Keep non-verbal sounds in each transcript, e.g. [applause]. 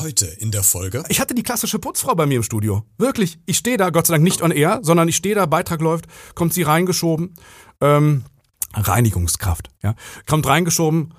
Heute in der Folge. Ich hatte die klassische Putzfrau bei mir im Studio. Wirklich. Ich stehe da, Gott sei Dank nicht on air, sondern ich stehe da, Beitrag läuft, kommt sie reingeschoben. Ähm, Reinigungskraft, ja. Kommt reingeschoben.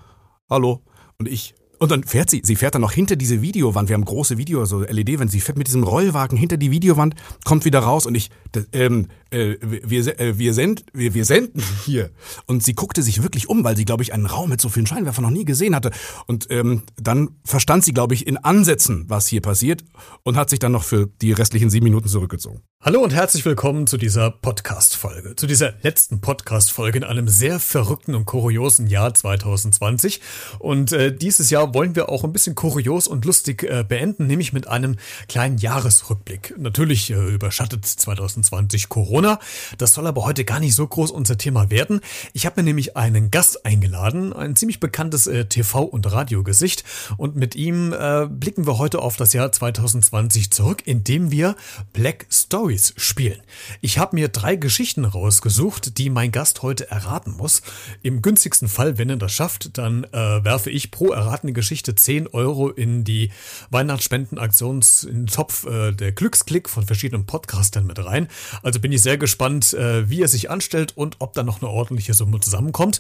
Hallo. Und ich und dann fährt sie, sie fährt dann noch hinter diese Videowand. Wir haben große Video, so LED-Wand. Sie fährt mit diesem Rollwagen hinter die Videowand, kommt wieder raus und ich, ähm, äh, wir, äh, wir, send, wir, wir senden [laughs] hier. Und sie guckte sich wirklich um, weil sie, glaube ich, einen Raum mit so vielen Scheinwerfern noch nie gesehen hatte. Und ähm, dann verstand sie, glaube ich, in Ansätzen, was hier passiert und hat sich dann noch für die restlichen sieben Minuten zurückgezogen. Hallo und herzlich willkommen zu dieser Podcast-Folge, zu dieser letzten Podcast-Folge in einem sehr verrückten und kuriosen Jahr 2020. Und äh, dieses Jahr wollen wir auch ein bisschen kurios und lustig äh, beenden, nämlich mit einem kleinen Jahresrückblick. Natürlich äh, überschattet 2020 Corona. Das soll aber heute gar nicht so groß unser Thema werden. Ich habe mir nämlich einen Gast eingeladen, ein ziemlich bekanntes äh, TV- und Radiogesicht. Und mit ihm äh, blicken wir heute auf das Jahr 2020 zurück, indem wir Black Stories spielen. Ich habe mir drei Geschichten rausgesucht, die mein Gast heute erraten muss. Im günstigsten Fall, wenn er das schafft, dann äh, werfe ich pro erratene Geschichte 10 Euro in die Weihnachtsspendenaktions in den Topf äh, der Glücksklick von verschiedenen Podcastern mit rein. Also bin ich sehr gespannt, äh, wie er sich anstellt und ob da noch eine ordentliche Summe zusammenkommt.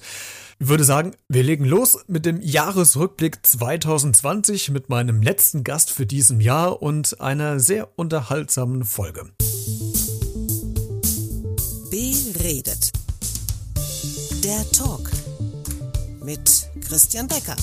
Ich würde sagen, wir legen los mit dem Jahresrückblick 2020 mit meinem letzten Gast für diesem Jahr und einer sehr unterhaltsamen Folge. Beredet. Der Talk mit Christian Becker.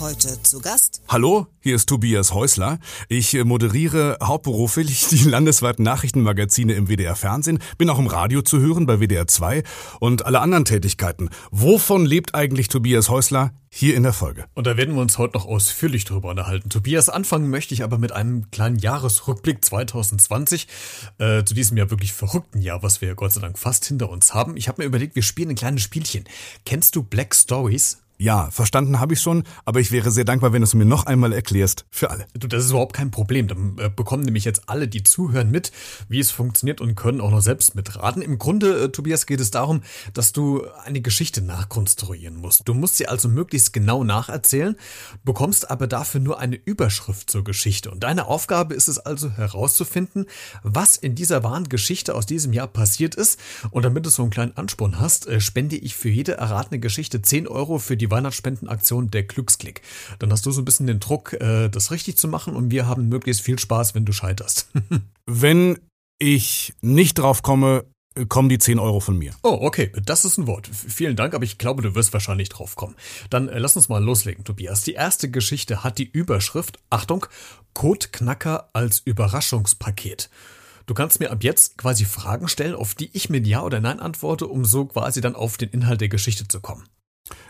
Heute zu Gast. Hallo, hier ist Tobias Häusler. Ich äh, moderiere hauptberuflich [laughs] die landesweiten Nachrichtenmagazine im WDR Fernsehen, bin auch im Radio zu hören bei WDR 2 und alle anderen Tätigkeiten. Wovon lebt eigentlich Tobias Häusler? Hier in der Folge. Und da werden wir uns heute noch ausführlich drüber unterhalten. Tobias, anfangen möchte ich aber mit einem kleinen Jahresrückblick 2020 äh, zu diesem ja wirklich verrückten Jahr, was wir Gott sei Dank fast hinter uns haben. Ich habe mir überlegt, wir spielen ein kleines Spielchen. Kennst du Black Stories? Ja, verstanden habe ich schon, aber ich wäre sehr dankbar, wenn du es mir noch einmal erklärst. Für alle. Du, das ist überhaupt kein Problem. Dann äh, bekommen nämlich jetzt alle, die zuhören, mit, wie es funktioniert und können auch noch selbst mitraten. Im Grunde, äh, Tobias, geht es darum, dass du eine Geschichte nachkonstruieren musst. Du musst sie also möglichst genau nacherzählen, bekommst aber dafür nur eine Überschrift zur Geschichte. Und deine Aufgabe ist es also herauszufinden, was in dieser wahren Geschichte aus diesem Jahr passiert ist. Und damit du so einen kleinen Ansporn hast, äh, spende ich für jede erratene Geschichte 10 Euro für die die Weihnachtsspendenaktion der Glücksklick. Dann hast du so ein bisschen den Druck, äh, das richtig zu machen und wir haben möglichst viel Spaß, wenn du scheiterst. [laughs] wenn ich nicht drauf komme, kommen die 10 Euro von mir. Oh, okay, das ist ein Wort. Vielen Dank, aber ich glaube, du wirst wahrscheinlich drauf kommen. Dann äh, lass uns mal loslegen, Tobias. Die erste Geschichte hat die Überschrift, Achtung, Codeknacker als Überraschungspaket. Du kannst mir ab jetzt quasi Fragen stellen, auf die ich mit Ja oder Nein antworte, um so quasi dann auf den Inhalt der Geschichte zu kommen.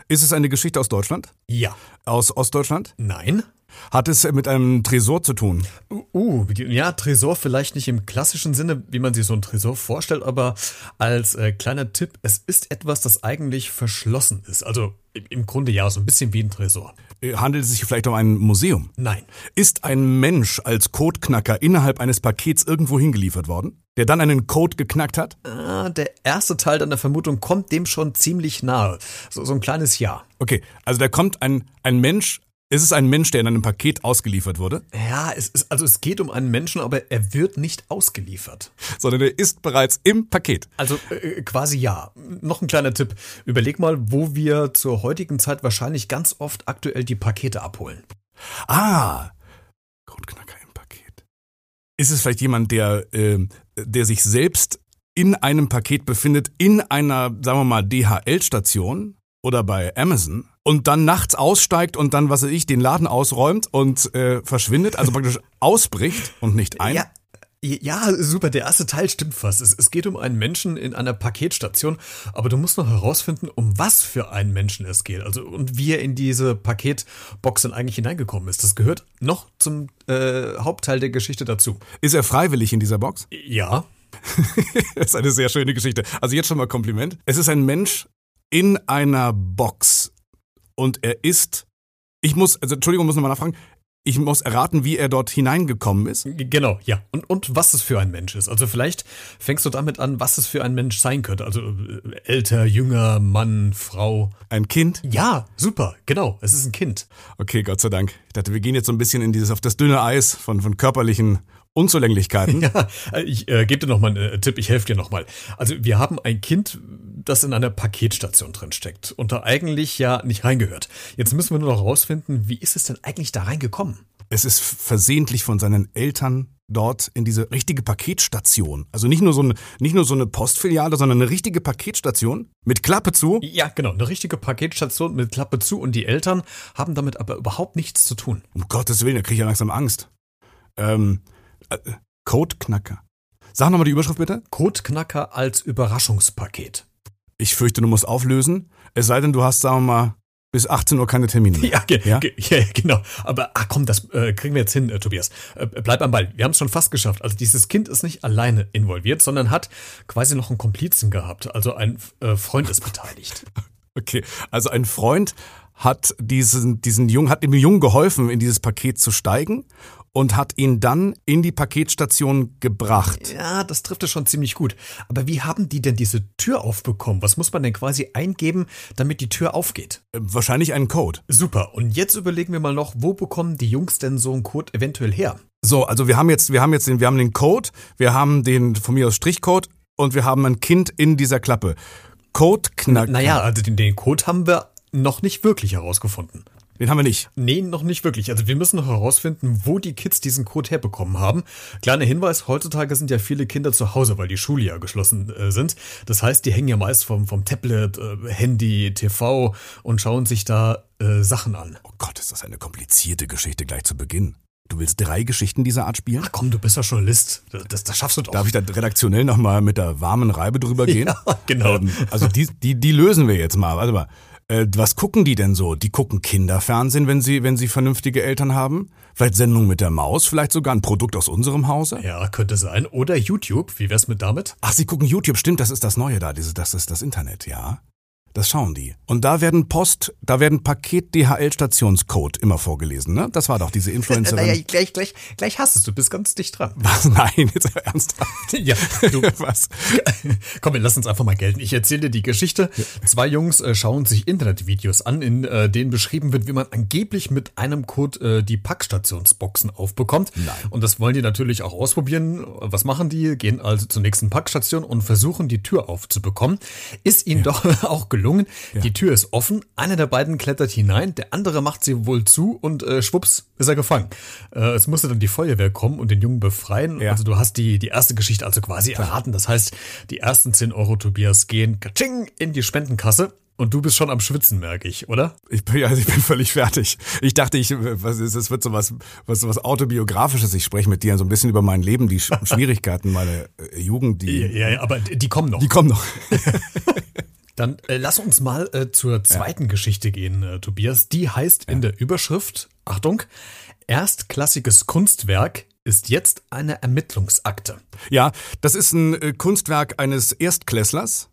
Ist es eine Geschichte aus Deutschland? Ja. Aus Ostdeutschland? Nein. Hat es mit einem Tresor zu tun? Uh, ja, Tresor vielleicht nicht im klassischen Sinne, wie man sich so ein Tresor vorstellt, aber als äh, kleiner Tipp, es ist etwas, das eigentlich verschlossen ist. Also im Grunde ja, so ein bisschen wie ein Tresor. Äh, handelt es sich vielleicht um ein Museum? Nein. Ist ein Mensch als Codeknacker innerhalb eines Pakets irgendwo hingeliefert worden, der dann einen Code geknackt hat? Ah, der erste Teil deiner Vermutung kommt dem schon ziemlich nahe. So, so ein kleines Ja. Okay, also da kommt ein, ein Mensch ist es ein Mensch, der in einem Paket ausgeliefert wurde? Ja, es ist, also es geht um einen Menschen, aber er wird nicht ausgeliefert. Sondern er ist bereits im Paket. Also äh, quasi ja. Noch ein kleiner Tipp. Überleg mal, wo wir zur heutigen Zeit wahrscheinlich ganz oft aktuell die Pakete abholen. Ah, Codeknacker im Paket. Ist es vielleicht jemand, der, äh, der sich selbst in einem Paket befindet, in einer, sagen wir mal, DHL-Station? oder bei Amazon und dann nachts aussteigt und dann, was weiß ich, den Laden ausräumt und äh, verschwindet, also praktisch ausbricht und nicht ein. Ja. Ja, super. Der erste Teil stimmt fast. Es, es, geht um einen Menschen in einer Paketstation, aber du musst noch herausfinden, um was für einen Menschen es geht. Also und wie er in diese Paketbox dann eigentlich hineingekommen ist. Das gehört noch zum äh, Hauptteil der Geschichte dazu. Ist er freiwillig in dieser Box? Ja. [laughs] das ist eine sehr schöne Geschichte. Also jetzt schon mal Kompliment. Es ist ein Mensch, in einer Box und er ist, ich muss, also Entschuldigung, muss nochmal nachfragen, Ich muss erraten, wie er dort hineingekommen ist. Genau, ja. Und, und was es für ein Mensch ist. Also vielleicht fängst du damit an, was es für ein Mensch sein könnte. Also äh, älter, jünger, Mann, Frau. Ein Kind? Ja, super, genau. Es ist ein Kind. Okay, Gott sei Dank. Ich dachte, wir gehen jetzt so ein bisschen in dieses auf das dünne Eis von, von körperlichen Unzulänglichkeiten. [laughs] Ja, ich äh, gebe dir noch mal einen äh, Tipp, ich helfe dir noch mal. Also wir haben ein Kind, das in einer Paketstation drin steckt und da eigentlich ja nicht reingehört. Jetzt müssen wir nur noch rausfinden, wie ist es denn eigentlich da reingekommen? Es ist versehentlich von seinen Eltern dort in diese richtige Paketstation. Also nicht nur so eine, nicht nur so eine Postfiliale, sondern eine richtige Paketstation mit Klappe zu. Ja, genau, eine richtige Paketstation mit Klappe zu und die Eltern haben damit aber überhaupt nichts zu tun. Um Gottes Willen, da kriege ich ja langsam Angst. Ähm, äh, Codeknacker. Sag nochmal die Überschrift bitte. Codeknacker als Überraschungspaket. Ich fürchte, du musst auflösen. Es sei denn, du hast, sagen wir mal, bis 18 Uhr keine Termine mehr. Ja, ge Ja? Ge ja genau. Aber ach komm, das äh, kriegen wir jetzt hin, äh, Tobias. Äh, bleib am Ball. Wir haben es schon fast geschafft. Also dieses Kind ist nicht alleine involviert, sondern hat quasi noch einen Komplizen gehabt. Also ein äh, Freund ist beteiligt. [laughs] Okay, also ein Freund hat diesen, diesen Jungen, hat dem Jungen geholfen, in dieses Paket zu steigen und hat ihn dann in die Paketstation gebracht. Ja, das trifft es schon ziemlich gut. Aber wie haben die denn diese Tür aufbekommen? Was muss man denn quasi eingeben, damit die Tür aufgeht? Äh, Wahrscheinlich einen Code. Super. Und jetzt überlegen wir mal noch, wo bekommen die Jungs denn so einen Code eventuell her? So, also wir haben jetzt, wir haben jetzt den, wir haben den Code, wir haben den von mir aus Strichcode und wir haben ein Kind in dieser Klappe. Codeknacker. Naja, also den, den Code haben wir noch nicht wirklich herausgefunden. Den haben wir nicht. Nee, noch nicht wirklich. Also wir müssen noch herausfinden, wo die Kids diesen Code herbekommen haben. Kleiner Hinweis, heutzutage sind ja viele Kinder zu Hause, weil die Schule ja geschlossen äh, sind. Das heißt, die hängen ja meist vom, vom Tablet, äh, Handy, TV und schauen sich da äh, Sachen an. Oh Gott, ist das eine komplizierte Geschichte gleich zu Beginn. Du willst drei Geschichten dieser Art spielen? Ach komm, du bist ja Journalist. Das, das, das schaffst du doch. Darf ich da redaktionell nochmal mit der warmen Reibe drüber gehen? [laughs] Ja, genau. Ähm, also die, die, die lösen wir jetzt mal. Warte mal. Äh, was gucken die denn so? Die gucken Kinderfernsehen, wenn sie, wenn sie vernünftige Eltern haben? Vielleicht Sendung mit der Maus? Vielleicht sogar ein Produkt aus unserem Hause? Ja, könnte sein. Oder YouTube. Wie wär's mit damit? Ach, sie gucken YouTube, stimmt, das ist das Neue da, diese, das ist das Internet, ja. Das schauen die. Und da werden Post, da werden Paket-DHL-Stationscode immer vorgelesen, ne? Das war doch diese [laughs] Influencerin. Naja, gleich, gleich, gleich hast es. Du bist ganz dicht dran. Was? [laughs] Nein, jetzt ernsthaft. [laughs] Ja, du, Was? Komm, wir lassen uns einfach mal gelten. Ich erzähle dir die Geschichte. Zwei Jungs äh, schauen sich Internetvideos an, in äh, denen beschrieben wird, wie man angeblich mit einem Code äh, die Packstationsboxen aufbekommt. Nein. Und das wollen die natürlich auch ausprobieren. Was machen die? Gehen also zur nächsten Packstation und versuchen, die Tür aufzubekommen. Ist ihnen doch auch gelungen. Die Tür ist offen. Einer der beiden klettert hinein, der andere macht sie wohl zu und äh, schwupps ist er gefangen. Äh, es musste dann die Feuerwehr kommen und den Jungen befreien. Ja. Also du hast die, die erste Geschichte also quasi erraten. Das heißt, die ersten 10 Euro Tobias gehen katsching, in die Spendenkasse. Und du bist schon am Schwitzen, merke ich, oder? Ich bin, also [laughs] ich bin völlig fertig. Ich dachte, ich, was ist, es wird so was, was, so was autobiografisches. Ich spreche mit dir so ein bisschen über mein Leben, die Sch- [laughs] Schwierigkeiten, meine äh, Jugend, die, Ja, ja, aber die kommen noch. die kommen noch. [laughs] Dann äh, lass uns mal äh, zur zweiten Geschichte gehen, äh, Tobias. Die heißt in der Überschrift, Achtung, erstklassiges Kunstwerk ist jetzt eine Ermittlungsakte. Ja, das ist ein äh, Kunstwerk eines Erstklässlers,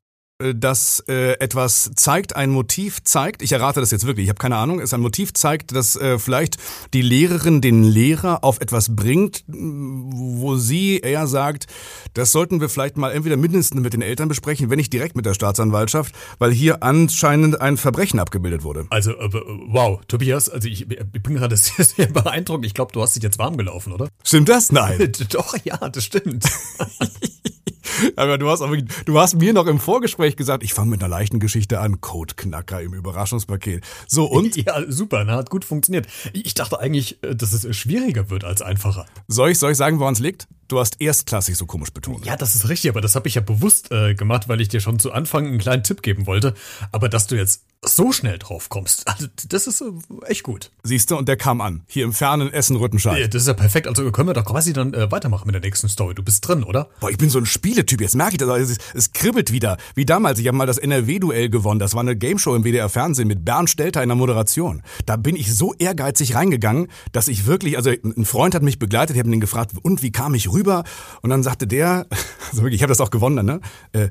das äh, etwas zeigt, ein Motiv zeigt. Ich errate das jetzt wirklich, ich habe keine Ahnung. Es ist ein Motiv zeigt, dass äh, vielleicht die Lehrerin den Lehrer auf etwas bringt, m, wo sie eher sagt, das sollten wir vielleicht mal entweder mindestens mit den Eltern besprechen, wenn nicht direkt mit der Staatsanwaltschaft, weil hier anscheinend ein Verbrechen abgebildet wurde. Also, äh, wow, Tobias, also ich, ich bin gerade [laughs] sehr, sehr beeindruckt. Ich glaube, du hast dich jetzt warm gelaufen, oder? Stimmt das? Nein. [laughs] Doch, ja, das stimmt. [laughs] [laughs] Aber du hast, auch wirklich, du hast mir noch im Vorgespräch gesagt, ich fange mit einer leichten Geschichte an. Codeknacker im Überraschungspaket. So, und? [laughs] Ja, super, na, hat gut funktioniert. Ich dachte eigentlich, äh, dass es schwieriger wird als einfacher. Soll ich, soll ich sagen, woran es liegt? Du hast erstklassig so komisch betont. Ja, das ist richtig, aber das habe ich ja bewusst äh, gemacht, weil ich dir schon zu Anfang einen kleinen Tipp geben wollte. Aber dass du jetzt so schnell drauf kommst, [laughs] also das ist äh, echt gut. Siehst du, und der kam an. Hier im fernen Essen-Rüttenscheid. Ja, das ist ja perfekt. Also können wir doch quasi dann äh, weitermachen mit der nächsten Story. Du bist drin, oder? Boah, ich bin so ein Spieletyp, jetzt merke ich das. Es, es kribbelt wieder. Wie damals, ich habe mal das NRW-Duell gewonnen. Das war eine Gameshow im WDR-Fernsehen mit Bernd Stelter in der Moderation. Da bin ich so ehrgeizig reingegangen, dass ich wirklich, also ein Freund hat mich begleitet, ich habe ihn gefragt, und wie kam ich rüber? Und dann sagte der, [laughs] also wirklich, ich habe das auch gewonnen, ne? Äh,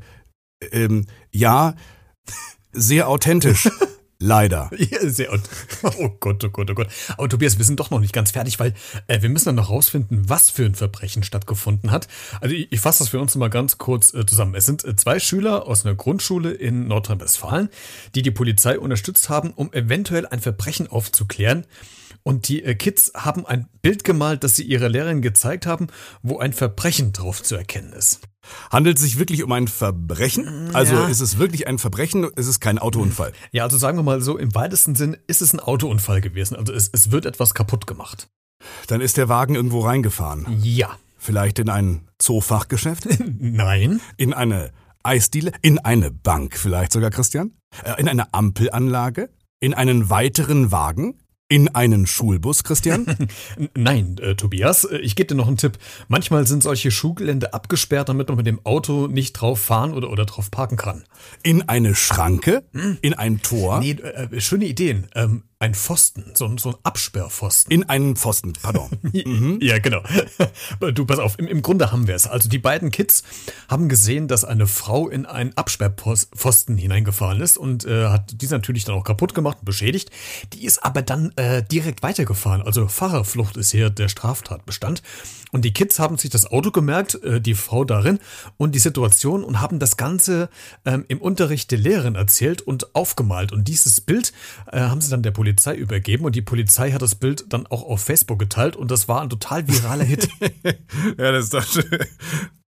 ähm, ja, sehr authentisch. [laughs] Leider. Sehr, [laughs] oh Gott, oh Gott, oh Gott. Aber Tobias, wir sind doch noch nicht ganz fertig, weil äh, wir müssen dann noch rausfinden, was für ein Verbrechen stattgefunden hat. Also ich, ich fasse das für uns mal ganz kurz äh, zusammen. Es sind äh, zwei Schüler aus einer Grundschule in Nordrhein-Westfalen, die die Polizei unterstützt haben, um eventuell ein Verbrechen aufzuklären. Und die äh, Kids haben ein Bild gemalt, das sie ihrer Lehrerin gezeigt haben, wo ein Verbrechen drauf zu erkennen ist. Handelt es sich wirklich um ein Verbrechen? Also Ja. ist es wirklich ein Verbrechen? Ist es kein Autounfall? Ja, also sagen wir mal so, im weitesten Sinn ist es ein Autounfall gewesen. Also es, es wird etwas kaputt gemacht. Dann ist der Wagen irgendwo reingefahren. Ja. Vielleicht in ein Zoofachgeschäft? [laughs] Nein. In eine Eisdiele? In eine Bank vielleicht sogar, Christian? Äh, In eine Ampelanlage? In einen weiteren Wagen? In einen Schulbus, Christian? [laughs] Nein, äh, Tobias, äh, ich gebe dir noch einen Tipp. Manchmal sind solche Schulgelände abgesperrt, damit man mit dem Auto nicht drauf fahren oder, oder drauf parken kann. In eine Schranke? In ein Tor? Nee, äh, schöne Ideen. Ähm, ein Pfosten, so, ein- so ein Absperrpfosten. In einen Pfosten, pardon. [laughs] Ja, genau. [laughs] Du, pass auf, im, im Grunde haben wir es. Also die beiden Kids haben gesehen, dass eine Frau in einen Absperrpfosten hineingefahren ist und äh, hat diese natürlich dann auch kaputt gemacht und beschädigt. Die ist aber dann äh, direkt weitergefahren. Also Fahrerflucht ist hier der Straftatbestand. Und die Kids haben sich das Auto gemerkt, äh, die Frau darin und die Situation und haben das Ganze ähm, im Unterricht der Lehrerin erzählt und aufgemalt. Und dieses Bild äh, haben sie dann der Polizei übergeben und die Polizei hat das Bild dann auch auf Facebook geteilt und das war ein total viraler Hit. [laughs] ja, das ist doch schön.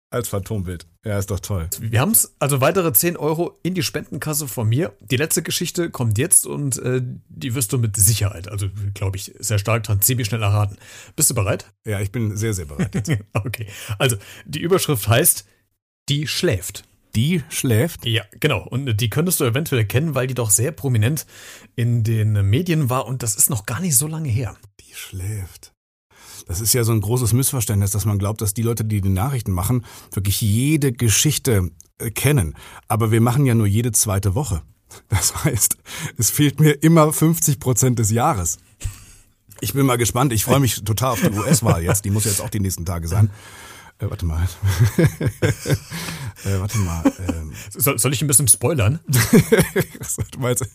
Als Phantombild. Ja, ist doch toll. Wir haben es, also weitere 10 Euro in die Spendenkasse von mir. Die letzte Geschichte kommt jetzt und äh, die wirst du mit Sicherheit, also glaube ich, sehr stark dran, ziemlich schnell erraten. Bist du bereit? Ja, ich bin sehr, sehr bereit. jetzt. [laughs] Okay. Also, die Überschrift heißt, die schläft. Die schläft. Ja, genau. Und die könntest du eventuell kennen, weil die doch sehr prominent in den Medien war und das ist noch gar nicht so lange her. Die schläft. Das ist ja so ein großes Missverständnis, dass man glaubt, dass die Leute, die die Nachrichten machen, wirklich jede Geschichte äh, kennen. Aber wir machen ja nur jede zweite Woche. Das heißt, es fehlt mir immer 50 Prozent des Jahres. Ich bin mal gespannt. Ich freue mich total auf die US-Wahl jetzt. Die muss jetzt auch die nächsten Tage sein. Äh, warte mal. [laughs] äh, warte mal. Ähm, Soll, soll ich ein bisschen spoilern? [laughs] was du meinst,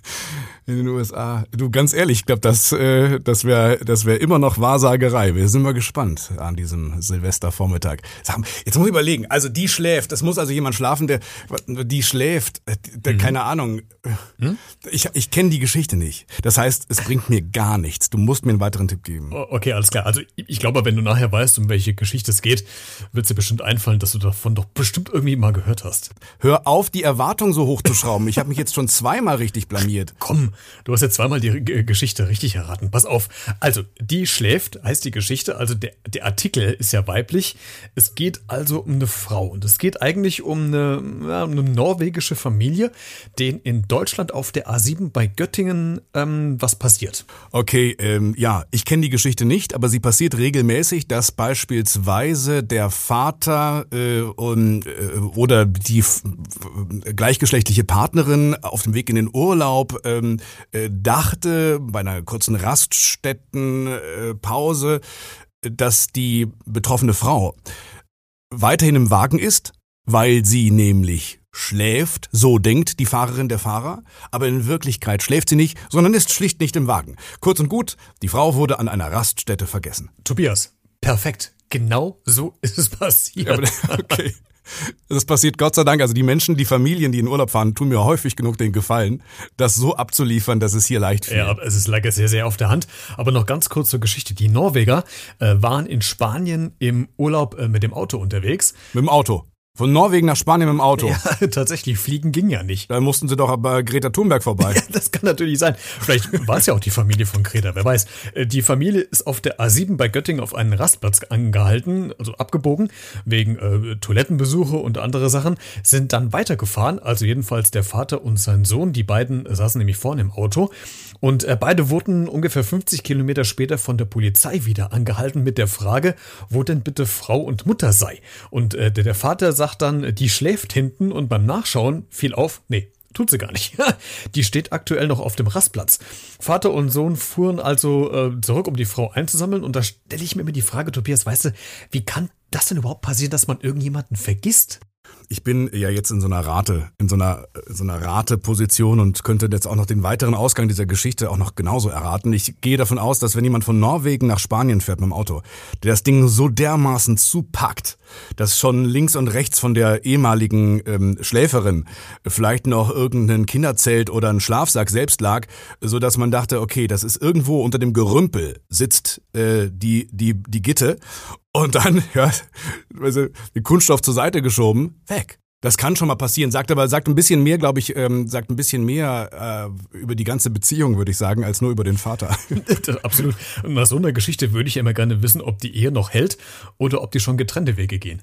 in den USA. Du, ganz ehrlich, ich glaube, das, äh, das wäre das wär immer noch Wahrsagerei. Wir sind mal gespannt an diesem Silvestervormittag. Jetzt muss ich überlegen. Also die schläft. Es muss also jemand schlafen, der die schläft. äh, Der, Keine Ahnung. Ich, ich kenne die Geschichte nicht. Das heißt, es bringt mir gar nichts. Du musst mir einen weiteren Tipp geben. Okay, alles klar. Also ich glaube, wenn du nachher weißt, um welche Geschichte es geht, wird dir bestimmt einfallen, dass du davon doch bestimmt irgendwie mal gehört hast. Hör auf, die Erwartung so hoch zu schrauben. Ich habe mich jetzt schon zweimal richtig blamiert. Komm, du hast jetzt zweimal die G Geschichte richtig erraten. Pass auf. Also, die schläft, heißt die Geschichte. Also, der, der Artikel ist ja weiblich. Es geht also um eine Frau. Und es geht eigentlich um eine, ja, um eine norwegische Familie, denen in Deutschland auf der A7 bei Göttingen ähm, was passiert. Okay, ähm, ja, ich kenne die Geschichte nicht, aber sie passiert regelmäßig, dass beispielsweise der Vater äh, und, äh, oder die gleichgeschlechtliche Partnerin auf dem Weg in den Urlaub ähm, äh, dachte bei einer kurzen Raststättenpause, äh, dass die betroffene Frau weiterhin im Wagen ist, weil sie nämlich schläft, so denkt die Fahrerin der Fahrer, aber in Wirklichkeit schläft sie nicht, sondern ist schlicht nicht im Wagen. Kurz und gut, die Frau wurde an einer Raststätte vergessen. Tobias, perfekt. Genau so [laughs] ist es passiert. Aber, [laughs] okay. Das passiert Gott sei Dank. Also die Menschen, die Familien, die in Urlaub fahren, tun mir häufig genug den Gefallen, das so abzuliefern, dass es hier leicht fällt. Ja, aber es ist leider sehr, sehr auf der Hand. Aber noch ganz kurz zur Geschichte. Die Norweger äh, waren in Spanien im Urlaub äh, mit dem Auto unterwegs. Mit dem Auto. Von Norwegen nach Spanien mit dem Auto. Ja, [laughs] tatsächlich, fliegen ging ja nicht. Da mussten sie doch bei Greta Thunberg vorbei. [laughs] Das kann natürlich sein. Vielleicht war es ja auch die Familie von Greta, wer weiß. Äh, Die Familie ist auf der A7 bei Göttingen auf einen Rastplatz angehalten, also abgebogen, wegen äh, Toilettenbesuche und andere Sachen, sind dann weitergefahren. Also jedenfalls der Vater und sein Sohn, die beiden saßen nämlich vorne im Auto. Und äh, beide wurden ungefähr 50 Kilometer später von der Polizei wieder angehalten mit der Frage, wo denn bitte Frau und Mutter sei. Und äh, der, der Vater sagt dann, die schläft hinten und beim Nachschauen fiel auf, nee, Tut sie gar nicht. [laughs] Die steht aktuell noch auf dem Rastplatz. Vater und Sohn fuhren also äh, zurück, um die Frau einzusammeln. Und da stelle ich mir immer die Frage, Tobias, weißt du, wie kann das denn überhaupt passieren, dass man irgendjemanden vergisst? Ich bin ja jetzt in so einer Rate, in so einer, so einer Rateposition und könnte jetzt auch noch den weiteren Ausgang dieser Geschichte auch noch genauso erraten. Ich gehe davon aus, dass wenn jemand von Norwegen nach Spanien fährt mit dem Auto, der das Ding so dermaßen zupackt, dass schon links und rechts von der ehemaligen ähm, Schläferin vielleicht noch irgendein Kinderzelt oder ein Schlafsack selbst lag, so dass man dachte, okay, das ist irgendwo unter dem Gerümpel sitzt äh, die die die Gitte und dann, [laughs] ja, also, den Kunststoff zur Seite geschoben, weg. Das kann schon mal passieren, sagt aber, sagt ein bisschen mehr, glaube ich, ähm, sagt ein bisschen mehr äh, über die ganze Beziehung, würde ich sagen, als nur über den Vater. [laughs] [laughs] Absolut. Und nach so einer Geschichte würde ich ja immer gerne wissen, ob die Ehe noch hält oder ob die schon getrennte Wege gehen.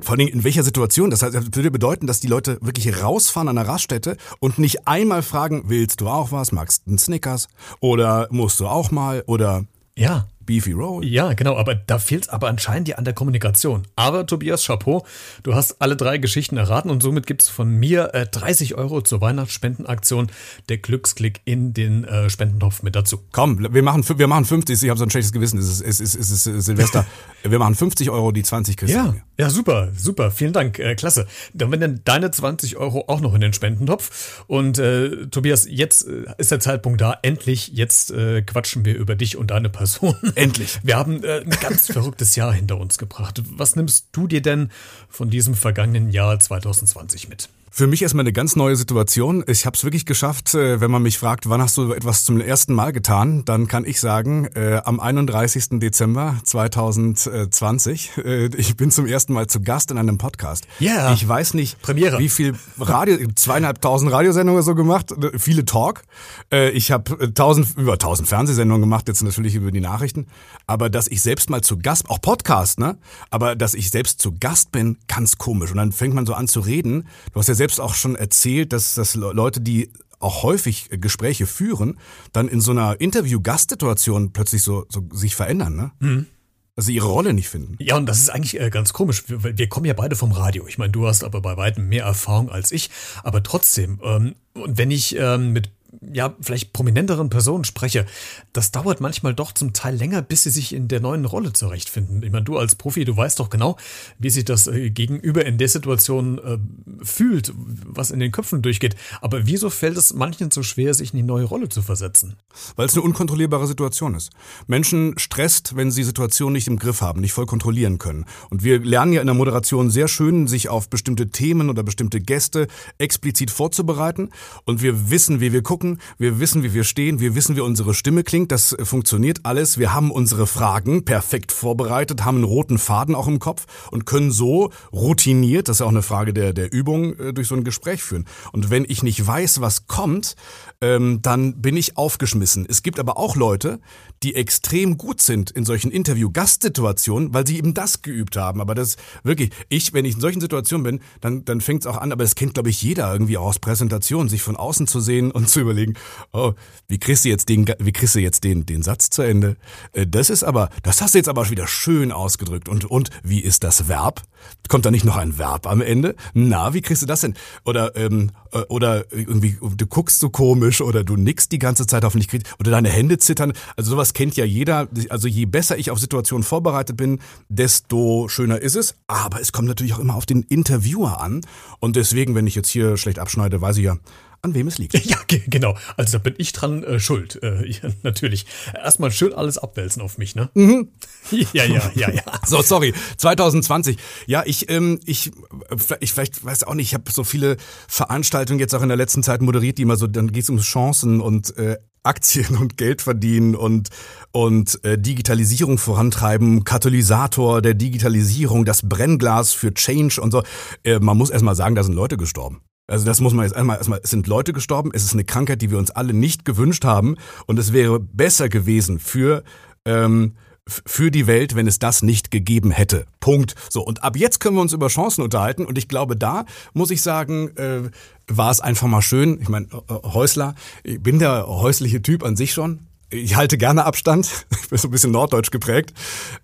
Vor allem in welcher Situation? Das würde bedeuten, dass die Leute wirklich rausfahren an der Raststätte und nicht einmal fragen, willst du auch was? Magst du einen Snickers? Oder musst du auch mal? Oder ja. Beefy Roll. Ja, genau, aber da fehlt es aber anscheinend ja an der Kommunikation. Aber Tobias, Chapeau, du hast alle drei Geschichten erraten und somit gibt es von mir äh, 30 Euro zur Weihnachtsspendenaktion der Glücksklick in den äh, Spendentopf mit dazu. Komm, wir machen, wir machen 50, ich habe so ein schlechtes Gewissen, es ist, es ist, es ist, Silvester. [laughs] wir machen 50 Euro, die 20 kriegst Ja, ja, super, super, vielen Dank, äh, klasse. Dann werden dann deine 20 Euro auch noch in den Spendentopf. Und äh, Tobias, jetzt äh, ist der Zeitpunkt da, endlich, jetzt äh, quatschen wir über dich und deine Person. [laughs] Endlich. Wir haben äh, ein ganz verrücktes Jahr hinter uns gebracht. Was nimmst du dir denn von diesem vergangenen Jahr 2020 mit? Für mich erstmal eine ganz neue Situation. Ich habe es wirklich geschafft, äh, wenn man mich fragt, wann hast du etwas zum ersten Mal getan, dann kann ich sagen, äh, am 31. Dezember 2020. [laughs] Äh, ich bin zum ersten Mal zu Gast in einem Podcast. Ja. Yeah. Ich weiß nicht, Premiere. wie viel Radio, zweieinhalbtausend Radiosendungen so gemacht, äh, viele Talk. Äh, ich habe tausend, über tausend Fernsehsendungen gemacht, jetzt natürlich über die Nachrichten. Aber dass ich selbst mal zu Gast, auch Podcast, ne? Aber dass ich selbst zu Gast bin, ganz komisch. Und dann fängt man so an zu reden. Du hast ja selbst auch schon erzählt, dass, dass Leute, die auch häufig Gespräche führen, dann in so einer Interview-Gastsituation plötzlich so, so sich verändern, ne? Mhm. Also ihre Rolle nicht finden. Ja, und das ist eigentlich äh, ganz komisch. Wir, wir kommen ja beide vom Radio. Ich meine, du hast aber bei weitem mehr Erfahrung als ich. Aber trotzdem, ähm, und wenn ich ähm, mit ja, vielleicht prominenteren Personen spreche, das dauert manchmal doch zum Teil länger, bis sie sich in der neuen Rolle zurechtfinden. Ich meine, du als Profi, du weißt doch genau, wie sich das äh, Gegenüber in der Situation äh, fühlt, was in den Köpfen durchgeht. Aber wieso fällt es manchen so schwer, sich in die neue Rolle zu versetzen? Weil es eine unkontrollierbare Situation ist. Menschen stresst, wenn sie Situationen nicht im Griff haben, nicht voll kontrollieren können. Und wir lernen ja in der Moderation sehr schön, sich auf bestimmte Themen oder bestimmte Gäste explizit vorzubereiten. Und wir wissen, wie wir gucken, wir wissen, wie wir stehen, wir wissen, wie unsere Stimme klingt, das äh, funktioniert alles. Wir haben unsere Fragen perfekt vorbereitet, haben einen roten Faden auch im Kopf und können so routiniert, das ist ja auch eine Frage der, der Übung, äh, durch so ein Gespräch führen. Und wenn ich nicht weiß, was kommt, ähm, dann bin ich aufgeschmissen. Es gibt aber auch Leute, die extrem gut sind in solchen Interview-Gastsituationen, weil sie eben das geübt haben. Aber das wirklich, ich, wenn ich in solchen Situationen bin, dann, dann fängt es auch an, aber das kennt, glaube ich, jeder irgendwie aus Präsentationen, sich von außen zu sehen und zu überlegen, oh, wie kriegst du jetzt den, wie kriegst du jetzt den, den Satz zu Ende? Äh, das ist aber, das hast du jetzt aber wieder schön ausgedrückt. Und, und wie ist das Verb? Kommt da nicht noch ein Verb am Ende? Na, wie kriegst du das denn? Oder, ähm, äh, oder irgendwie, du guckst so komisch oder du nickst die ganze Zeit hoffentlich oder deine Hände zittern. Also sowas kennt ja jeder. Also je besser ich auf Situationen vorbereitet bin, desto schöner ist es. Aber es kommt natürlich auch immer auf den Interviewer an. Und deswegen, wenn ich jetzt hier schlecht abschneide, weiß ich ja, an wem es liegt. [laughs] Ja, genau. Also da bin ich dran äh, schuld. Äh, ja, [laughs] natürlich. Erstmal schön alles abwälzen auf mich, ne? Mhm. [laughs] Ja, ja, ja, ja. so, sorry. 2020. Ja, ich, ähm, ich, ich vielleicht weiß auch nicht, ich habe so viele Veranstaltungen jetzt auch in der letzten Zeit moderiert, die immer so, dann geht es um Chancen und äh, Aktien und Geld verdienen und, und äh, Digitalisierung vorantreiben, Katalysator der Digitalisierung, das Brennglas für Change und so. Äh, man muss erstmal sagen, da sind Leute gestorben. Also das muss man jetzt einmal erstmal, es sind Leute gestorben, es ist eine Krankheit, die wir uns alle nicht gewünscht haben und es wäre besser gewesen für ähm, für die Welt, wenn es das nicht gegeben hätte. Punkt. So, und ab jetzt können wir uns über Chancen unterhalten. Und ich glaube, da muss ich sagen, äh, war es einfach mal schön. Ich meine, Häusler, ich bin der häusliche Typ an sich schon. Ich halte gerne Abstand. [laughs] Ich bin so ein bisschen norddeutsch geprägt.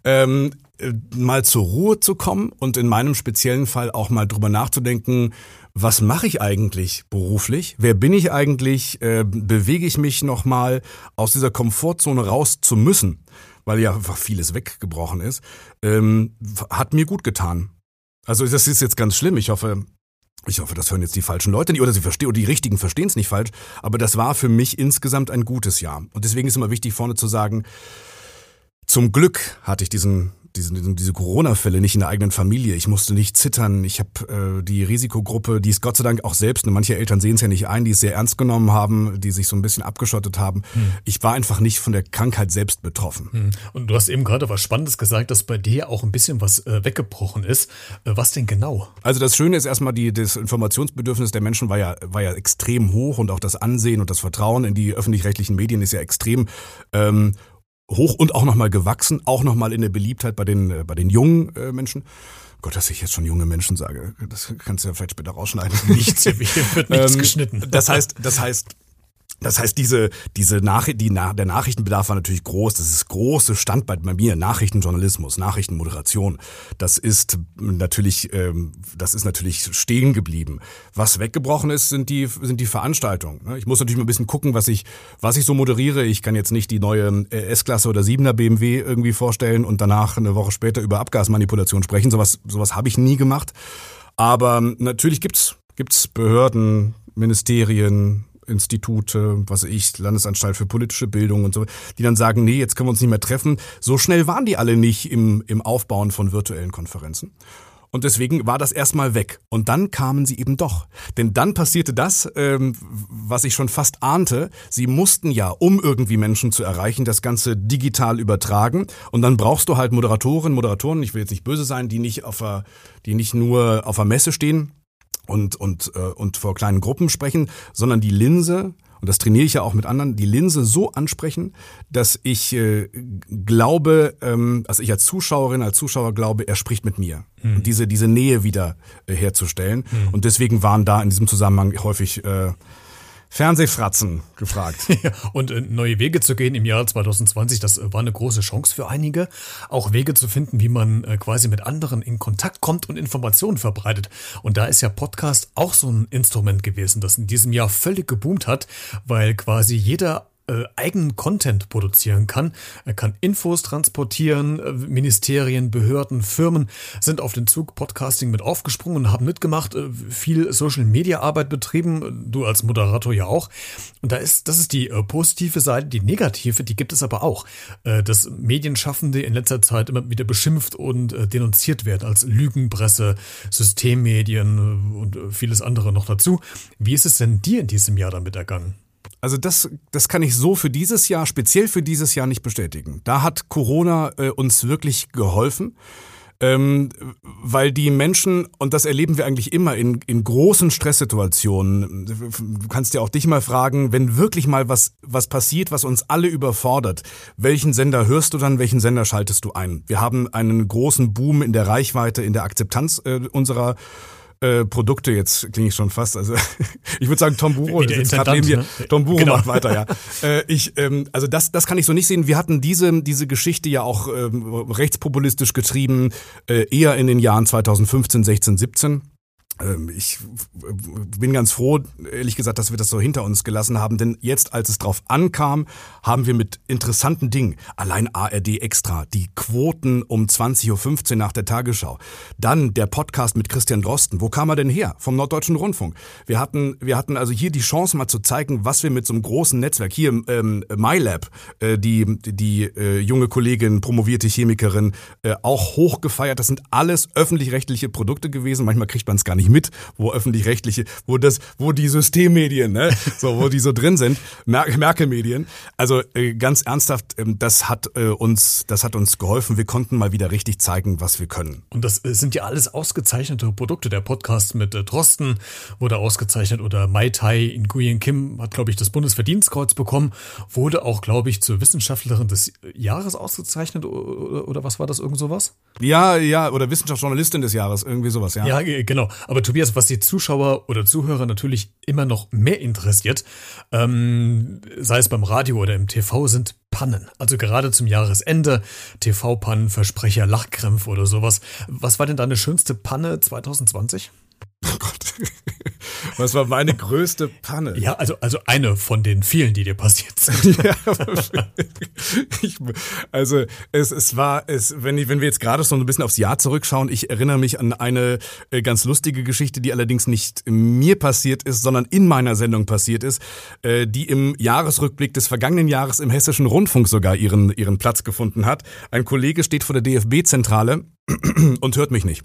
Ähm, äh, mal zur Ruhe zu kommen und in meinem speziellen Fall auch mal drüber nachzudenken, was mache ich eigentlich beruflich? Wer bin ich eigentlich? Äh, bewege ich mich nochmal aus dieser Komfortzone raus zu müssen, weil ja einfach vieles weggebrochen ist, ähm, hat mir gut getan. Also das ist jetzt ganz schlimm. Ich hoffe, ich hoffe, das hören jetzt die falschen Leute nicht oder sie verstehen oder die richtigen verstehen es nicht falsch. Aber das war für mich insgesamt ein gutes Jahr. Und deswegen ist immer wichtig, vorne zu sagen, zum Glück hatte ich diesen diese, diese Corona-Fälle nicht in der eigenen Familie. Ich musste nicht zittern. Ich habe äh, die Risikogruppe, die es Gott sei Dank auch selbst, und manche Eltern sehen es ja nicht ein, die es sehr ernst genommen haben, die sich so ein bisschen abgeschottet haben. Hm. Ich war einfach nicht von der Krankheit selbst betroffen. Hm. Und du hast eben gerade was Spannendes gesagt, dass bei dir auch ein bisschen was äh, weggebrochen ist. Äh, was denn genau? Also das Schöne ist erstmal, die, das Informationsbedürfnis der Menschen war ja, war ja extrem hoch und auch das Ansehen und das Vertrauen in die öffentlich-rechtlichen Medien ist ja extrem. Ähm, hoch und auch nochmal gewachsen, auch nochmal in der Beliebtheit bei den, äh, bei den jungen äh, Menschen. Gott, dass ich jetzt schon junge Menschen sage, das kannst du ja vielleicht später rausschneiden. [laughs] Nichts, hier wird nichts ähm, geschnitten. Das heißt, das heißt, das heißt, diese, diese Nachricht, die, der Nachrichtenbedarf war natürlich groß. Das ist große Standbein bei mir. Nachrichtenjournalismus, Nachrichtenmoderation. Das ist natürlich, ähm, das ist natürlich stehen geblieben. Was weggebrochen ist, sind die, sind die Veranstaltungen. Ne? Ich muss natürlich mal ein bisschen gucken, was ich, was ich so moderiere. Ich kann jetzt nicht die neue äh, S-Klasse oder 7er BMW irgendwie vorstellen und danach eine Woche später über Abgasmanipulation sprechen. Sowas, sowas habe ich nie gemacht. Aber natürlich gibt's, gibt's Behörden, Ministerien, Institute, was ich, Landesanstalt für politische Bildung und so, die dann sagen, nee, jetzt können wir uns nicht mehr treffen. So schnell waren die alle nicht im, im Aufbauen von virtuellen Konferenzen. Und deswegen war das erstmal weg. Und dann kamen sie eben doch. Denn dann passierte das, ähm, was ich schon fast ahnte. Sie mussten ja, um irgendwie Menschen zu erreichen, das Ganze digital übertragen. Und dann brauchst du halt Moderatoren, Moderatoren, ich will jetzt nicht böse sein, die nicht auf der, die nicht nur auf der Messe stehen, und, und, äh, und vor kleinen Gruppen sprechen, sondern die Linse, und das trainiere ich ja auch mit anderen, die Linse so ansprechen, dass ich äh, glaube, ähm, also ich als Zuschauerin, als Zuschauer glaube, er spricht mit mir. Mhm. Und diese, diese Nähe wieder äh, herzustellen. Mhm. Und deswegen waren da in diesem Zusammenhang häufig äh, Fernsehfratzen gefragt. [laughs] Ja, und äh, neue Wege zu gehen im Jahr 2020, das äh, war eine große Chance für einige. Auch Wege zu finden, wie man äh, quasi mit anderen in Kontakt kommt und Informationen verbreitet. Und da ist ja Podcast auch so ein Instrument gewesen, das in diesem Jahr völlig geboomt hat, weil quasi jeder äh, eigenen Content produzieren kann. Er kann Infos transportieren. Äh, Ministerien, Behörden, Firmen sind auf den Zug Podcasting mit aufgesprungen und haben mitgemacht, äh, viel Social Media Arbeit betrieben. Du als Moderator ja auch. Und da ist, das ist die äh, positive Seite. Die negative, die gibt es aber auch. Dass Medienschaffende in letzter Zeit immer wieder beschimpft und denunziert werden als Lügenpresse, Systemmedien und vieles andere noch dazu. Wie ist es denn dir in diesem Jahr damit ergangen? Also das, das kann ich so für dieses Jahr, speziell für dieses Jahr nicht bestätigen. Da hat Corona äh, uns wirklich geholfen. Ähm, weil die Menschen, und das erleben wir eigentlich immer in, in großen Stresssituationen, du kannst ja auch dich mal fragen, wenn wirklich mal was, was passiert, was uns alle überfordert, welchen Sender hörst du dann, welchen Sender schaltest du ein? Wir haben einen großen Boom in der Reichweite, in der Akzeptanz äh, unserer äh, Produkte, jetzt klinge ich schon fast, also [laughs] ich würde sagen, Tom Buro ist gerade neben. Ne? Tom Buro genau. macht weiter, ja. [laughs] Äh, ich, ähm, also das, das kann ich so nicht sehen. Wir hatten diese, diese Geschichte ja auch ähm, rechtspopulistisch getrieben, äh, eher in den Jahren 2015, 16, 17. Ähm, ich bin ganz froh, ehrlich gesagt, dass wir das so hinter uns gelassen haben, denn jetzt, als es drauf ankam, haben wir mit interessanten Dingen, allein ARD extra, die Quoten um 20.15 Uhr nach der Tagesschau, dann der Podcast mit Christian Drosten, wo kam er denn her? Vom Norddeutschen Rundfunk. Wir hatten, wir hatten also hier die Chance mal zu zeigen, was wir mit so einem großen Netzwerk, hier ähm, MyLab, äh, die, die äh, junge Kollegin, promovierte Chemikerin, äh, auch hochgefeiert, das sind alles öffentlich-rechtliche Produkte gewesen, manchmal kriegt man es gar nicht nicht mit, wo öffentlich-rechtliche, wo das, wo die Systemmedien, ne, so, wo die so drin sind, Merkel-Medien. Also äh, ganz ernsthaft, ähm, das hat äh, uns, das hat uns geholfen. Wir konnten mal wieder richtig zeigen, was wir können. Und das äh, sind ja alles ausgezeichnete Produkte. Der Podcast mit äh, Drosten wurde ausgezeichnet oder Mai Tai Nguyen Kim hat, glaube ich, das Bundesverdienstkreuz bekommen, wurde auch, glaube ich, zur Wissenschaftlerin des Jahres ausgezeichnet oder, oder was war das, irgend sowas? Ja, ja, oder Wissenschaftsjournalistin des Jahres, irgendwie sowas, ja. Ja, genau. Aber aber Tobias, was die Zuschauer oder Zuhörer natürlich immer noch mehr interessiert, ähm, sei es beim Radio oder im TV, sind Pannen. Also gerade zum Jahresende, TV-Pannen, Versprecher, Lachkrämpfe oder sowas. Was war denn deine schönste Panne 2020? Oh Gott. [laughs] Was war meine größte Panne? Ja, also, also eine von den vielen, die dir passiert sind. [laughs] ja, ich, also es, es war, es, wenn, ich, wenn wir jetzt gerade so ein bisschen aufs Jahr zurückschauen, ich erinnere mich an eine äh, ganz lustige Geschichte, die allerdings nicht mir passiert ist, sondern in meiner Sendung passiert ist, äh, die im Jahresrückblick des vergangenen Jahres im Hessischen Rundfunk sogar ihren, ihren Platz gefunden hat. Ein Kollege steht vor der DFB-Zentrale [clears throat] und hört mich nicht.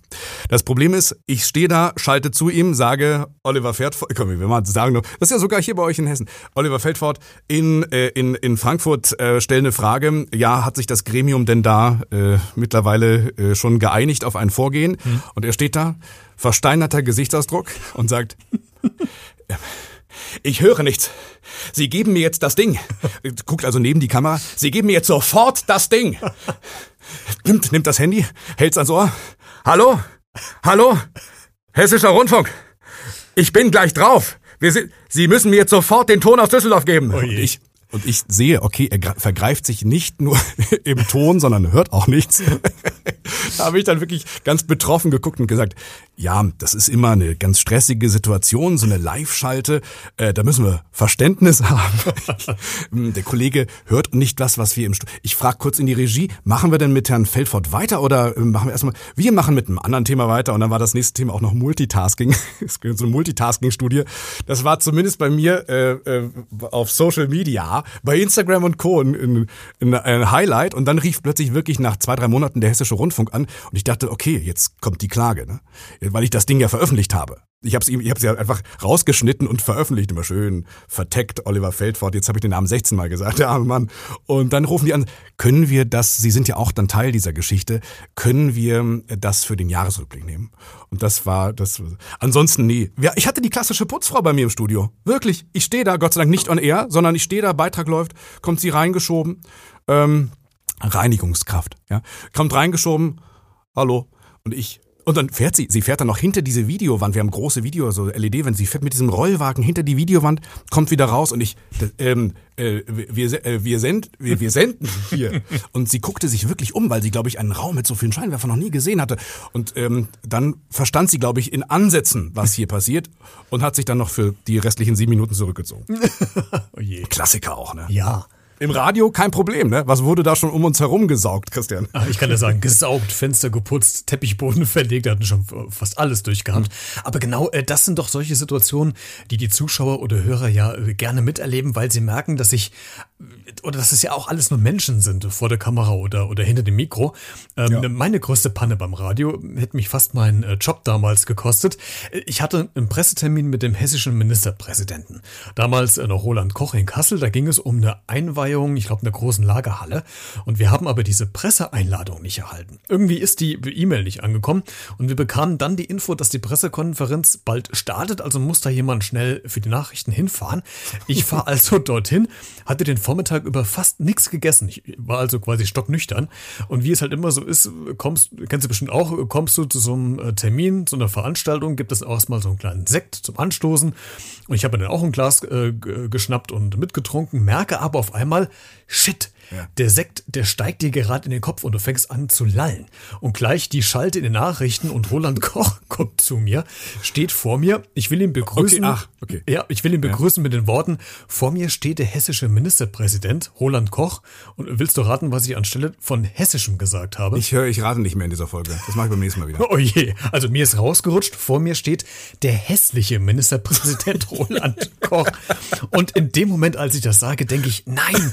Das Problem ist, ich stehe da, schalte zu ihm, sage, Oliver Feldfort, [laughs] komm, wir mal sagen, das ist ja sogar hier bei euch in Hessen, Oliver Feldfort in, äh, in, in Frankfurt äh, stellen eine Frage, ja, hat sich das Gremium denn da äh, mittlerweile äh, schon geeinigt auf ein Vorgehen? Hm. Und er steht da, versteinerter Gesichtsausdruck und sagt, [laughs] ich höre nichts. Sie geben mir jetzt das Ding. Guckt also neben die Kamera. Sie geben mir jetzt sofort das Ding. Nimmt, nimmt das Handy, hält's ans Ohr. Hallo? Hallo? Hessischer Rundfunk. Ich bin gleich drauf. Wir sind, Sie müssen mir jetzt sofort den Ton aus Düsseldorf geben. Oh je. ich, und ich sehe, okay, er vergreift sich nicht nur [laughs] im Ton, sondern hört auch nichts. [laughs] da habe ich dann wirklich ganz betroffen geguckt und gesagt, ja, das ist immer eine ganz stressige Situation, so eine Live-Schalte. Äh, da müssen wir Verständnis [laughs] haben. Der Kollege hört nicht das, was wir im Studio. Ich frage kurz in die Regie, machen wir denn mit Herrn Feldfort weiter oder äh, machen wir erstmal, wir machen mit einem anderen Thema weiter und dann war das nächste Thema auch noch Multitasking. So eine Multitasking-Studie. Das war zumindest bei mir äh, äh, auf Social Media bei Instagram und Co. In, in, ein Highlight und dann rief plötzlich wirklich nach zwei, drei Monaten der Hessische Rundfunk an und ich dachte, okay, jetzt kommt die Klage, ne? weil ich das Ding ja veröffentlicht habe. Ich habe es ich hab's einfach rausgeschnitten und veröffentlicht, immer schön verteckt, Oliver Feldfort, jetzt habe ich den Namen 16 Mal gesagt, der arme Mann. Und dann rufen die an, können wir das, Sie sind ja auch dann Teil dieser Geschichte, können wir das für den Jahresrückblick nehmen? Und das war, das, ansonsten nie. Ich hatte die klassische Putzfrau bei mir im Studio. Wirklich. Ich stehe da, Gott sei Dank nicht on air, sondern ich stehe da, Beitrag läuft, kommt sie reingeschoben, ähm, Reinigungskraft, ja, kommt reingeschoben, hallo, und ich und dann fährt sie, sie fährt dann noch hinter diese Videowand. Wir haben große Video, so LED, wenn sie fährt mit diesem Rollwagen hinter die Videowand, kommt wieder raus und ich, ähm, äh, wir, äh, wir, send, wir, wir senden hier. [laughs] Und sie guckte sich wirklich um, weil sie, glaube ich, einen Raum mit so vielen Scheinwerfern noch nie gesehen hatte. Und ähm, dann verstand sie, glaube ich, in Ansätzen, was hier passiert und hat sich dann noch für die restlichen sieben Minuten zurückgezogen. [laughs] oh. Klassiker auch, ne? Ja. Im Radio kein Problem, ne? Was wurde da schon um uns herum gesaugt, Christian? Ach, ich kann ja sagen, gesaugt, Fenster geputzt, Teppichboden [laughs] verlegt, hatten schon fast alles durchgehabt. Mhm. Aber genau äh, das sind doch solche Situationen, die die Zuschauer oder Hörer ja äh, gerne miterleben, weil sie merken, dass sich oder dass es ja auch alles nur Menschen sind vor der Kamera oder, oder hinter dem Mikro. Ähm, ja. Meine größte Panne beim Radio hätte mich fast meinen äh, Job damals gekostet. Ich hatte einen Pressetermin mit dem hessischen Ministerpräsidenten. Damals äh, noch Roland Koch in Kassel. Da ging es um eine Einweihung, ich glaube, in der großen Lagerhalle. Und wir haben aber diese Presseeinladung nicht erhalten. Irgendwie ist die E-Mail nicht angekommen. Und wir bekamen dann die Info, dass die Pressekonferenz bald startet. Also muss da jemand schnell für die Nachrichten hinfahren. Ich [laughs] fahre also dorthin, hatte den Vormittag über fast nichts gegessen. Ich war also quasi stocknüchtern. Und wie es halt immer so ist, kommst, kennst du bestimmt auch, kommst du zu so einem äh, Termin, zu einer Veranstaltung, gibt es erstmal so einen kleinen Sekt zum Anstoßen. Und ich habe dann auch ein Glas äh, geschnappt und mitgetrunken, merke aber auf einmal, shit, ja. Der Sekt, der steigt dir gerade in den Kopf und du fängst an zu lallen. Und gleich die Schalte in den Nachrichten und Roland [laughs] Koch kommt zu mir, steht vor mir. Ich will ihn begrüßen. Okay, ach, okay. Ja, ich will ihn begrüßen ja. mit den Worten. Vor mir steht der hessische Ministerpräsident Roland Koch. Und willst du raten, was ich anstelle von Hessischem gesagt habe? Ich höre, ich rate nicht mehr in dieser Folge. Das mache ich beim nächsten Mal wieder. [laughs] Oh je. Also mir ist rausgerutscht. Vor mir steht der hässliche Ministerpräsident [laughs] Roland Koch. Und in dem Moment, als ich das sage, denke ich, nein,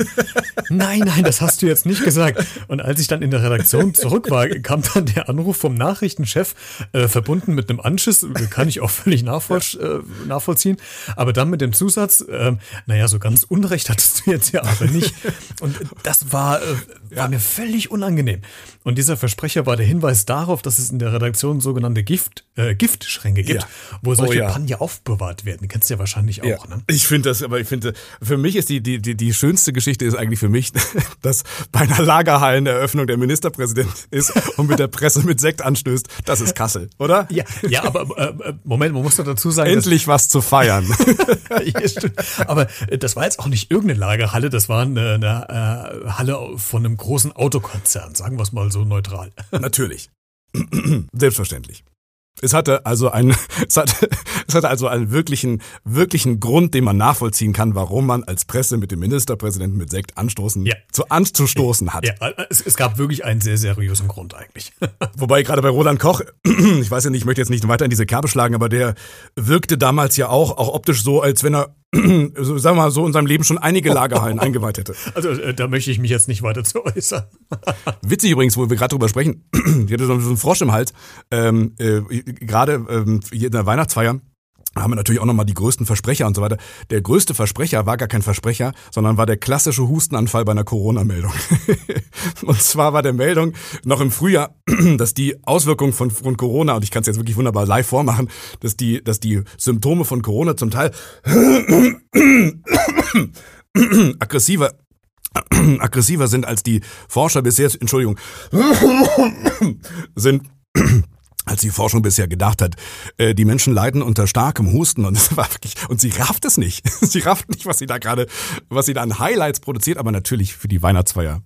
nein, nein, das hast du jetzt nicht gesagt. Und als ich dann in der Redaktion zurück war, kam dann der Anruf vom Nachrichtenchef, äh, verbunden mit einem Anschiss, kann ich auch völlig nachvoll, äh, nachvollziehen, aber dann mit dem Zusatz, äh, naja, so ganz Unrecht hattest du jetzt ja aber nicht. Und das war, äh, war ja. mir völlig unangenehm. Und dieser Versprecher war der Hinweis darauf, dass es in der Redaktion sogenannte Gift, äh, Giftschränke gibt, ja. wo solche oh, ja. Panje aufbewahrt werden. Die kennst du ja wahrscheinlich auch, ne? Ich finde das, aber ich finde, für mich ist die, die, die, die schönste Geschichte ist eigentlich für mich, [laughs] dass bei einer Lagerhalleneröffnung der Ministerpräsident ist und mit der Presse mit Sekt anstößt. Das ist Kassel, oder? Ja, ja aber äh, Moment, man muss doch dazu sagen. Endlich was zu feiern. [laughs] aber äh, das war jetzt auch nicht irgendeine Lagerhalle, das war eine, eine äh, Halle von einem großen Autokonzern, sagen wir es mal so neutral. Natürlich. [clears throat] Selbstverständlich. Es hatte also ein, [laughs] es hatte, [laughs] Es hat also einen wirklichen, wirklichen Grund, den man nachvollziehen kann, warum man als Presse mit dem Ministerpräsidenten mit Sekt anstoßen, Ja. zu anzustoßen hat. Ja, es, es gab wirklich einen sehr seriösen Grund eigentlich. [laughs] Wobei gerade bei Roland Koch, [clears throat] ich weiß ja nicht, ich möchte jetzt nicht weiter in diese Kerbe schlagen, aber der wirkte damals ja auch, auch optisch so, als wenn er, [clears throat] so, sagen wir mal, so in seinem Leben schon einige Lagerhallen [laughs] eingeweiht hätte. Also äh, da möchte ich mich jetzt nicht weiter zu äußern. [laughs] Witzig übrigens, wo wir gerade drüber sprechen, [clears throat] ich hatte so einen Frosch im Hals, ähm, äh, gerade ähm, hier in der Weihnachtsfeier, haben wir natürlich auch nochmal die größten Versprecher und so weiter. Der größte Versprecher war gar kein Versprecher, sondern war der klassische Hustenanfall bei einer Corona-Meldung. [laughs] und zwar war der Meldung noch im Frühjahr, [clears throat] dass die Auswirkungen von, von Corona, und ich kann es jetzt wirklich wunderbar live vormachen, dass die, dass die Symptome von Corona zum Teil [clears throat] aggressiver [clears throat] aggressiver sind als die Forscher bisher, Entschuldigung, sind als die Forschung bisher gedacht hat. Äh, die Menschen leiden unter starkem Husten und [laughs] das war wirklich, und sie rafft es nicht. [laughs] Sie rafft nicht, was sie da gerade, was sie da an Highlights produziert, aber natürlich für die Weihnachtsfeier.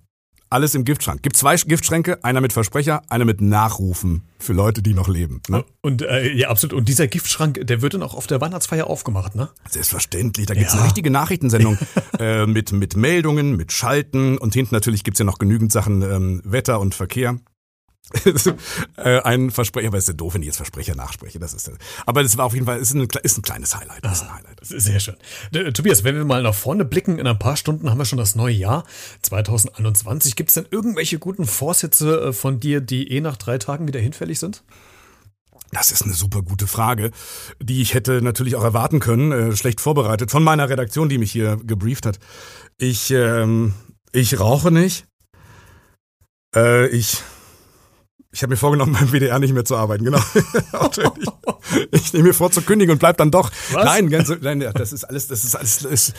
Alles im Giftschrank. Gibt zwei Giftschränke, einer mit Versprecher, einer mit Nachrufen für Leute, die noch leben. Ne? Und äh, ja, absolut. Und dieser Giftschrank, der wird dann auch auf der Weihnachtsfeier aufgemacht, ne? Selbstverständlich, da gibt's Ja. eine richtige Nachrichtensendung [laughs] äh, mit, mit Meldungen, mit Schalten und hinten natürlich gibt's ja noch genügend Sachen ähm, Wetter und Verkehr. [laughs] äh, ein Versprecher, aber es ist ja doof, wenn ich jetzt Versprecher nachspreche. Das ist, aber das war auf jeden Fall ist ein, ist ein kleines Highlight. Ist ein Highlight. Sehr schön. Äh, Tobias, wenn wir mal nach vorne blicken, in ein paar Stunden haben wir schon das neue Jahr 2021. Gibt es denn irgendwelche guten Vorsätze äh, von dir, die eh nach drei Tagen wieder hinfällig sind? Das ist eine super gute Frage, die ich hätte natürlich auch erwarten können, schlecht vorbereitet von meiner Redaktion, die mich hier gebrieft hat. Ich, ähm, ich rauche nicht. Äh, ich, ich habe mir vorgenommen, beim WDR nicht mehr zu arbeiten. Genau. [laughs] Natürlich. ich nehme mir vor zu kündigen und bleib dann doch. Was? Nein, ganz, nein, das ist alles, das ist alles, das ist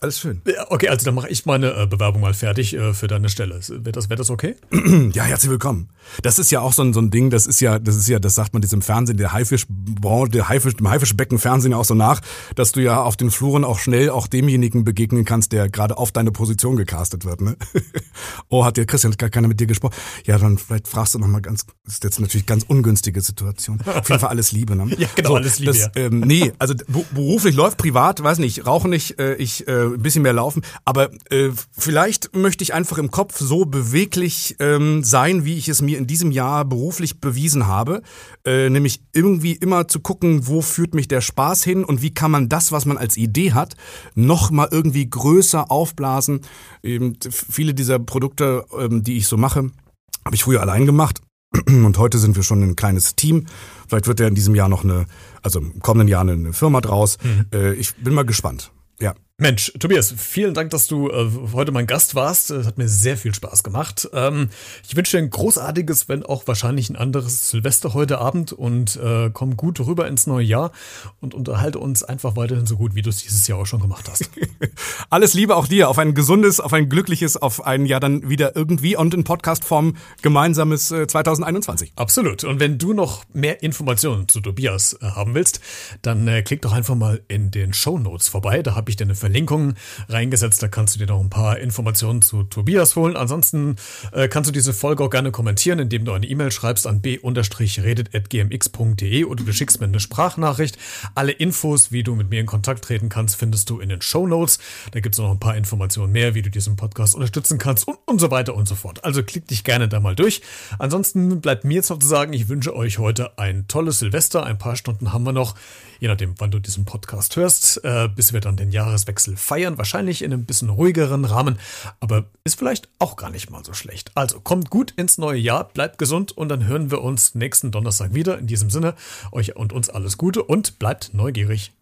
alles schön. Ja, okay, also dann mache ich meine äh, Bewerbung mal fertig äh, für deine Stelle. Wäre das, wär das okay? [clears throat] Ja, herzlich willkommen. Das ist ja auch so ein, so ein Ding, das ist ja, das ist ja, das sagt man diesem Fernsehen, der Haifischbranche, der Haifisch, dem Haifischbecken Fernsehen ja auch so nach, dass du ja auf den Fluren auch schnell auch demjenigen begegnen kannst, der gerade auf deine Position gecastet wird, ne? [laughs] oh, hat dir Christian gar keiner mit dir gesprochen? Ja, dann vielleicht fragst du noch mal ganz, das ist jetzt natürlich ganz ungünstige Situation. Auf jeden Fall alles Liebe, ne? [laughs] Ja, genau, alles Liebe, Das, ähm, nee, also beruflich läuft privat, weiß nicht, rauche nicht, äh, ich äh, ein bisschen mehr laufen, aber äh, vielleicht möchte ich einfach im Kopf so beweglich ähm, sein, wie ich es mir in diesem Jahr beruflich bewiesen habe, äh, nämlich irgendwie immer zu gucken, wo führt mich der Spaß hin und wie kann man das, was man als Idee hat, noch mal irgendwie größer aufblasen. Eben viele dieser Produkte, ähm, die ich so mache, habe ich früher allein gemacht. [clears throat] Und heute sind wir schon ein kleines Team. Vielleicht wird ja in diesem Jahr noch eine, also im kommenden Jahr eine Firma draus. Äh, ich bin mal gespannt. Ja. Mensch, Tobias, vielen Dank, dass du äh, heute mein Gast warst. Es hat mir sehr viel Spaß gemacht. Ähm, ich wünsche dir ein großartiges, wenn auch wahrscheinlich ein anderes Silvester heute Abend und äh, komm gut rüber ins neue Jahr und unterhalte uns einfach weiterhin so gut, wie du es dieses Jahr auch schon gemacht hast. [laughs] Alles Liebe auch dir auf ein gesundes, auf ein glückliches, auf ein ja dann wieder irgendwie und in Podcastform gemeinsames äh, 2021. Absolut. Und wenn du noch mehr Informationen zu Tobias äh, haben willst, dann äh, klick doch einfach mal in den Show Notes vorbei. Da habe ich dir eine Verlinkung reingesetzt. Da kannst du dir noch ein paar Informationen zu Tobias holen. Ansonsten äh, kannst du diese Folge auch gerne kommentieren, indem du eine E-Mail schreibst an b-redet.gmx.de oder du schickst mir eine Sprachnachricht. Alle Infos, wie du mit mir in Kontakt treten kannst, findest du in den Show Notes. Da gibt es noch ein paar Informationen mehr, wie du diesen Podcast unterstützen kannst und, und so weiter und so fort. Also klick dich gerne da mal durch. Ansonsten bleibt mir jetzt noch zu sagen, ich wünsche euch heute ein tolles Silvester. Ein paar Stunden haben wir noch, je nachdem, wann du diesen Podcast hörst, äh, bis wir dann den Jahreswechsel feiern. Wahrscheinlich in einem bisschen ruhigeren Rahmen, aber ist vielleicht auch gar nicht mal so schlecht. Also kommt gut ins neue Jahr, bleibt gesund und dann hören wir uns nächsten Donnerstag wieder. In diesem Sinne, euch und uns alles Gute und bleibt neugierig.